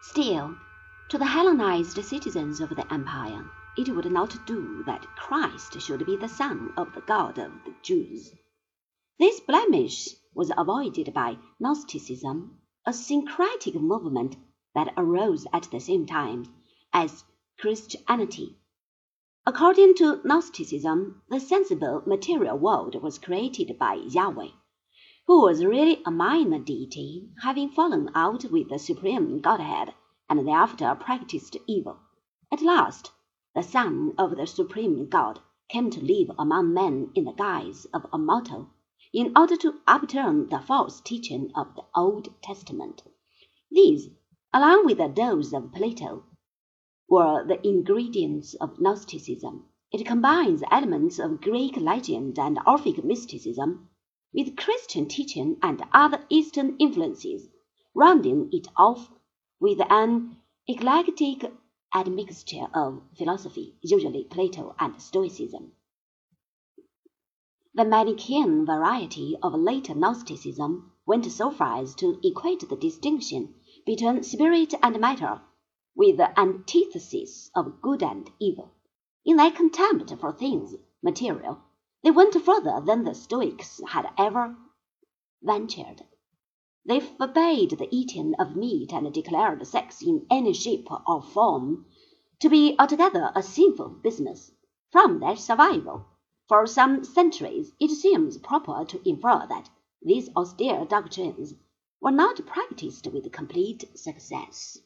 Still, to the Hellenized citizens of the empire, it would not do that Christ should be the son of the God of the Jews. This blemish was avoided by Gnosticism, a syncretic movement that arose at the same time as Christianity. According to Gnosticism, the sensible material world was created by Yahweh, who was really a minor deity, having fallen out with the supreme Godhead and thereafter practiced evil. At last, the Son of the supreme God came to live among men in the guise of a mortal in order to upturn the false teaching of the Old Testament. These, along with the dose of Plato, were the ingredients of Gnosticism. It combines elements of Greek legend and Orphic mysticism with Christian teaching and other Eastern influences, rounding it off with an eclectic admixture of philosophy, usually Plato and Stoicism. The Manichaean variety of later Gnosticism went so far as to equate the distinction between spirit and matter with the antithesis of good and evil. In their contempt for things material, they went further than the Stoics had ever ventured. They forbade the eating of meat and declared sex in any shape or form to be altogether a sinful business. From their survival for some centuries, it seems proper to infer that these austere doctrines were not practiced with complete success.